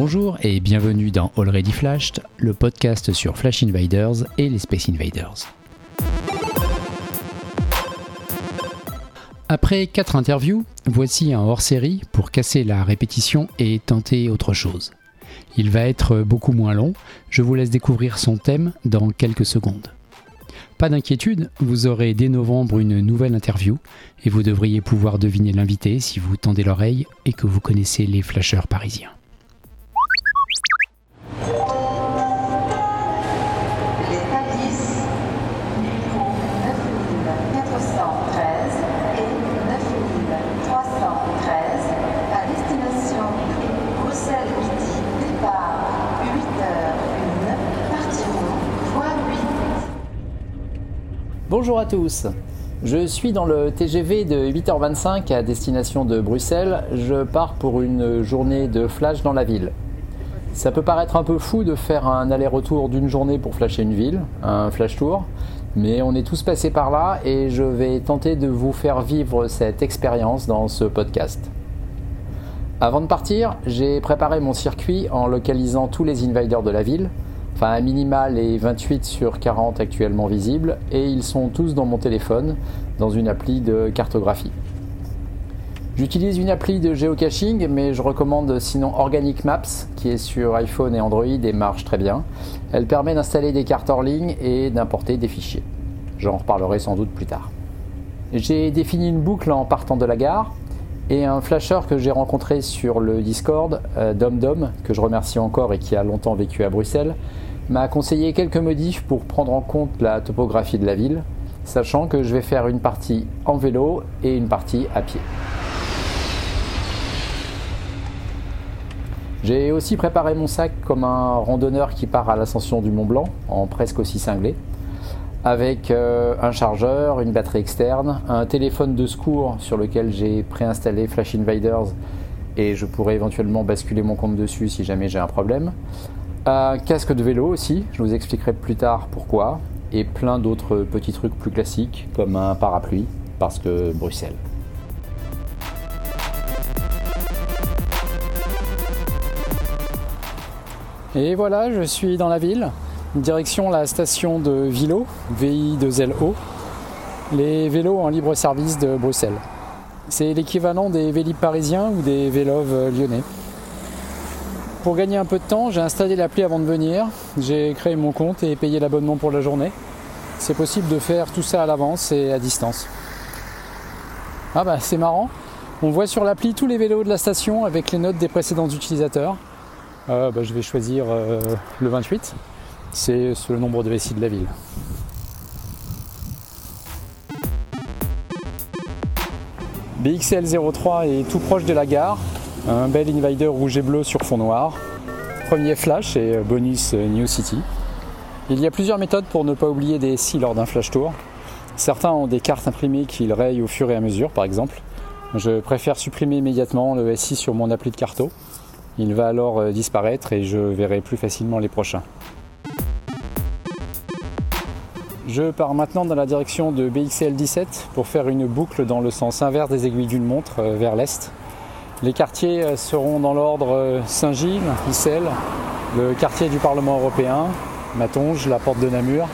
Bonjour et bienvenue dans Already Flashed, le podcast sur Flash Invaders et les Space Invaders. Après 4 interviews, voici un hors-série pour casser la répétition et tenter autre chose. Il va être beaucoup moins long, je vous laisse découvrir son thème dans quelques secondes. Pas d'inquiétude, vous aurez dès novembre une nouvelle interview et vous devriez pouvoir deviner l'invité si vous tendez l'oreille et que vous connaissez les flasheurs parisiens. Bonjour à tous. Je suis dans le TGV de 8h25 à destination de Bruxelles. Je pars pour une journée de flash dans la ville. Ça peut paraître un peu fou de faire un aller-retour d'une journée pour flasher une ville, un flash tour, mais on est tous passés par là et je vais tenter de vous faire vivre cette expérience dans ce podcast. Avant de partir, j'ai préparé mon circuit en localisant tous les invaders de la ville, enfin à minima les 28 sur 40 actuellement visibles, et ils sont tous dans mon téléphone, dans une appli de cartographie. J'utilise une appli de géocaching, mais je recommande sinon Organic Maps, qui est sur iPhone et Android et marche très bien. Elle permet d'installer des cartes hors ligne et d'importer des fichiers. J'en reparlerai sans doute plus tard. J'ai défini une boucle en partant de la gare, et un flasher que j'ai rencontré sur le Discord, euh, DomDom, que je remercie encore et qui a longtemps vécu à Bruxelles, m'a conseillé quelques modifs pour prendre en compte la topographie de la ville, sachant que je vais faire une partie en vélo et une partie à pied. J'ai aussi préparé mon sac comme un randonneur qui part à l'ascension du Mont Blanc, en presque aussi cinglé, avec euh, un chargeur, une batterie externe, un téléphone de secours sur lequel j'ai préinstallé Flash Invaders et je pourrais éventuellement basculer mon compte dessus si jamais j'ai un problème, un casque de vélo aussi, je vous expliquerai plus tard pourquoi, et plein d'autres petits trucs plus classiques comme un parapluie, parce que Bruxelles. Et voilà, je suis dans la ville, direction la station de Vilo, VI2LO, les vélos en libre service de Bruxelles. C'est l'équivalent des Vélib parisiens ou des Vélov lyonnais. Pour gagner un peu de temps, j'ai installé l'appli avant de venir, j'ai créé mon compte et payé l'abonnement pour la journée. C'est possible de faire tout ça à l'avance et à distance. Ah bah c'est marrant, on voit sur l'appli tous les vélos de la station avec les notes des précédents utilisateurs. Euh, bah, je vais choisir euh, le 28. C'est le nombre de vessies de la ville. BXL03 est tout proche de la gare. Un bel Invader rouge et bleu sur fond noir. Premier flash et bonus New City. Il y a plusieurs méthodes pour ne pas oublier des SI lors d'un flash tour. Certains ont des cartes imprimées qu'ils rayent au fur et à mesure, par exemple. Je préfère supprimer immédiatement le SI sur mon appli de carto. Il va alors euh, disparaître et je verrai plus facilement les prochains. Je pars maintenant dans la direction de BXL 17 pour faire une boucle dans le sens inverse des aiguilles d'une montre euh, vers l'est. Les quartiers euh, seront dans l'ordre Saint-Gilles, Issel, le quartier du Parlement européen, Matonge, la porte de Namur.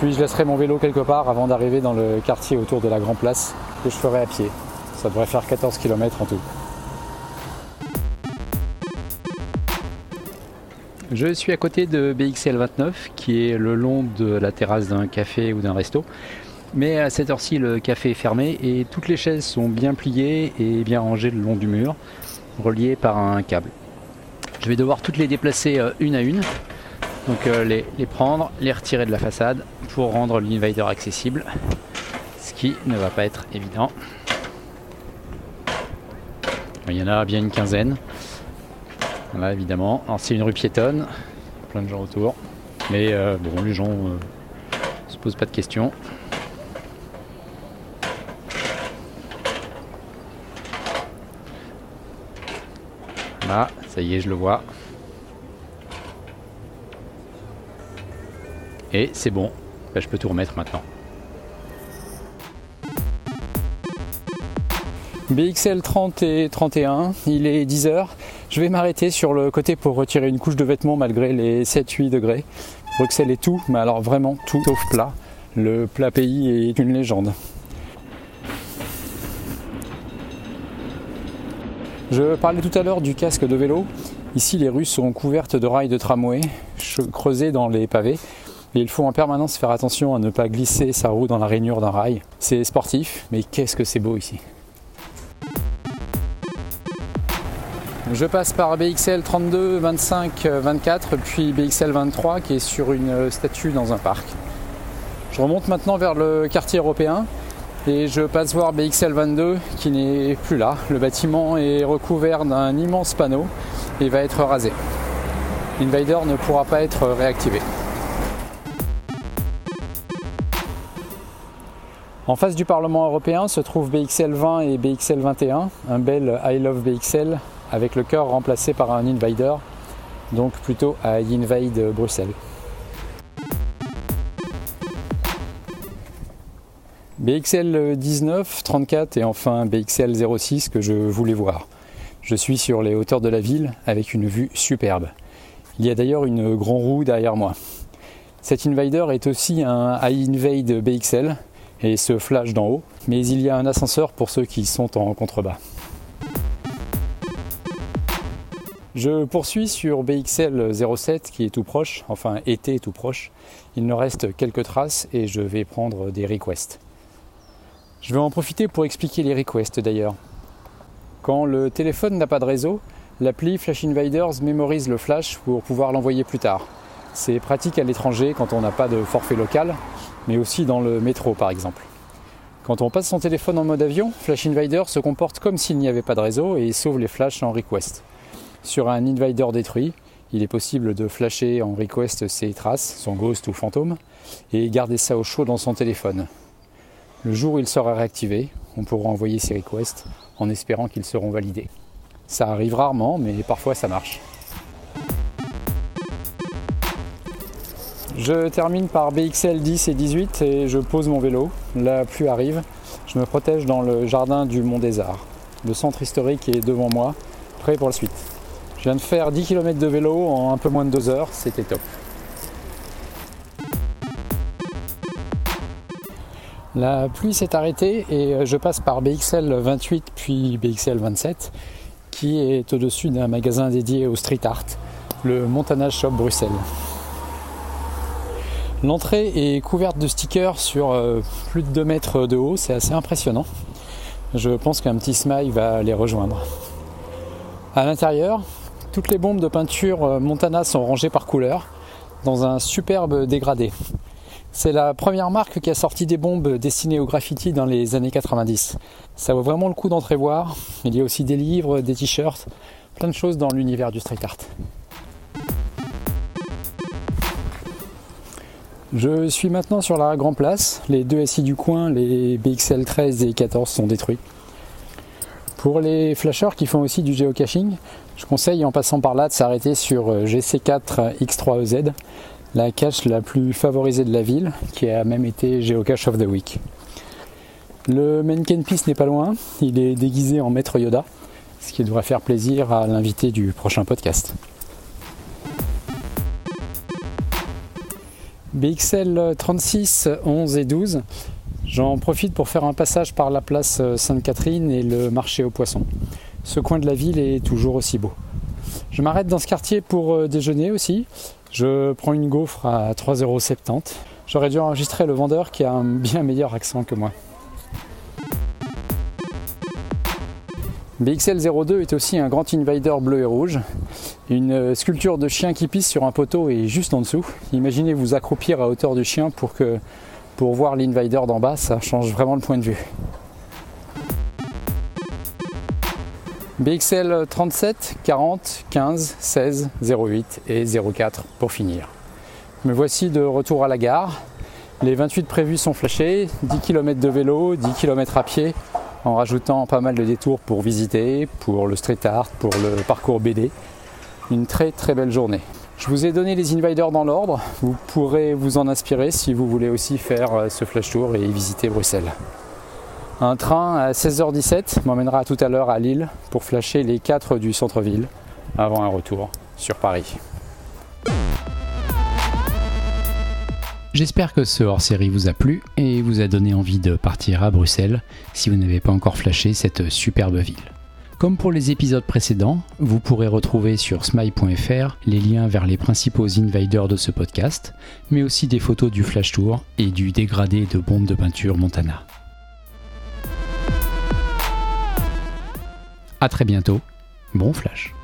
Puis je laisserai mon vélo quelque part avant d'arriver dans le quartier autour de la Grand Place que je ferai à pied. Ça devrait faire 14 km en tout. Je suis à côté de BXL 29 qui est le long de la terrasse d'un café ou d'un resto. Mais à cette heure-ci, le café est fermé et toutes les chaises sont bien pliées et bien rangées le long du mur, reliées par un câble. Je vais devoir toutes les déplacer euh, une à une, donc euh, les, prendre, les retirer de la façade pour rendre l'invader accessible, ce qui ne va pas être évident. Il y en a bien une quinzaine. Voilà, évidemment. Alors, c'est une rue piétonne, plein de gens autour. Mais euh, bon, les gens euh, se posent pas de questions. Là, ça y est, je le vois. Et c'est bon. Je peux tout remettre maintenant. BXL 30 et 31, il est 10h. Je vais m'arrêter sur le côté pour retirer une couche de vêtements malgré les 7-8 degrés. Bruxelles est tout, mais alors vraiment tout sauf plat. Le plat pays est une légende. Je parlais tout à l'heure du casque de vélo. Ici, les rues sont couvertes de rails de tramway creusés dans les pavés. Et il faut en permanence faire attention à ne pas glisser sa roue dans la rainure d'un rail. C'est sportif, mais qu'est-ce que c'est beau ici. Je passe par BXL 32, 25, 24, puis BXL 23 qui est sur une statue dans un parc. Je remonte maintenant vers le quartier européen et je passe voir BXL 22 qui n'est plus là. Le bâtiment est recouvert d'un immense panneau et va être rasé. Invader ne pourra pas être réactivé. En face du Parlement européen se trouvent BXL 20 et BXL 21, un bel I Love BXL avec le cœur remplacé par un Invader, donc plutôt à Invade Bruxelles. BXL 19, 34 et enfin BXL 06 que je voulais voir. Je suis sur les hauteurs de la ville avec une vue superbe. Il y a d'ailleurs une grande roue derrière moi. Cet Invader est aussi un iInvade BXL et se flash d'en haut, mais il y a un ascenseur pour ceux qui sont en contrebas. Je poursuis sur BXL 07 qui est tout proche, enfin était tout proche. Il nous reste quelques traces et je vais prendre des requests. Je vais en profiter pour expliquer les requests d'ailleurs. Quand le téléphone n'a pas de réseau, l'appli Flash Invaders mémorise le flash pour pouvoir l'envoyer plus tard. C'est pratique à l'étranger quand on n'a pas de forfait local, mais aussi dans le métro par exemple. Quand on passe son téléphone en mode avion, Flash Invader se comporte comme s'il n'y avait pas de réseau et sauve les flashs en request. Sur un Invader détruit, il est possible de flasher en request ses traces, son ghost ou fantôme, et garder ça au chaud dans son téléphone. Le jour où il sera réactivé, on pourra envoyer ses requests en espérant qu'ils seront validés. Ça arrive rarement, mais parfois ça marche. Je termine par BXL 10 et 18 et je pose mon vélo. La pluie arrive. Je me protège dans le jardin du Mont des Arts. Le centre historique est devant moi, prêt pour la suite. Je viens de faire 10 km de vélo en un peu moins de 2 heures, c'était top. La pluie s'est arrêtée et euh, je passe par BXL 28 puis BXL 27 qui est au-dessus d'un magasin dédié au street art, le Montana Shop Bruxelles. L'entrée est couverte de stickers sur euh, plus de 2 mètres de haut, c'est assez impressionnant. Je pense qu'un petit smile va les rejoindre. À l'intérieur, toutes les bombes de peinture euh, Montana sont rangées par couleur dans un superbe dégradé. C'est la première marque qui a sorti des bombes destinées au graffiti dans les années 90. Ça vaut vraiment le coup d'entrer voir. Il y a aussi des livres, des t-shirts, plein de choses dans l'univers du street art. Je suis maintenant sur la Grand Place. Les deux SI du coin, les BXL 13 et 14 sont détruits. Pour les flasheurs qui font aussi du geocaching, je conseille en passant par là de s'arrêter sur GC4 X3EZ la cache la plus favorisée de la ville, qui a même été Geocache of the Week. Le Menken Peace n'est pas loin, il est déguisé en maître Yoda, ce qui devrait faire plaisir à l'invité du prochain podcast. BXL 36, 11 et 12, j'en profite pour faire un passage par la place Sainte-Catherine et le marché aux poissons. Ce coin de la ville est toujours aussi beau. Je m'arrête dans ce quartier pour euh, déjeuner aussi. Je prends une gaufre à 3,70€. J'aurais dû enregistrer le vendeur qui a un bien meilleur accent que moi. BXL02 est aussi un grand invader bleu et rouge. Une sculpture de chien qui pisse sur un poteau et juste en dessous. Imaginez vous accroupir à hauteur du chien pour que pour voir l'invader d'en bas, ça change vraiment le point de vue. BXL 37, 40, 15, 16, 08 et 04 pour finir. Me voici de retour à la gare. Les 28 prévus sont flashés, 10 km de vélo, 10 km à pied, en rajoutant pas mal de détours pour visiter, pour le street art, pour le parcours BD. Une très très belle journée. Je vous ai donné les invaders dans l'ordre, vous pourrez vous en inspirer si vous voulez aussi faire euh, ce flash tour et visiter Bruxelles. Un train à 16h17 m'emmènera tout à l'heure à Lille pour flasher les 4 du centre-ville. avant un retour sur Paris. J'espère que ce hors-série vous a plu et vous a donné envie de partir à Bruxelles si vous n'avez pas encore flashé cette superbe ville. Comme pour les épisodes précédents, vous pourrez retrouver sur smile.fr les liens vers les principaux invaders de ce podcast, mais aussi des photos du flash tour et du dégradé de bombes de peinture Montana. A très bientôt, bon flash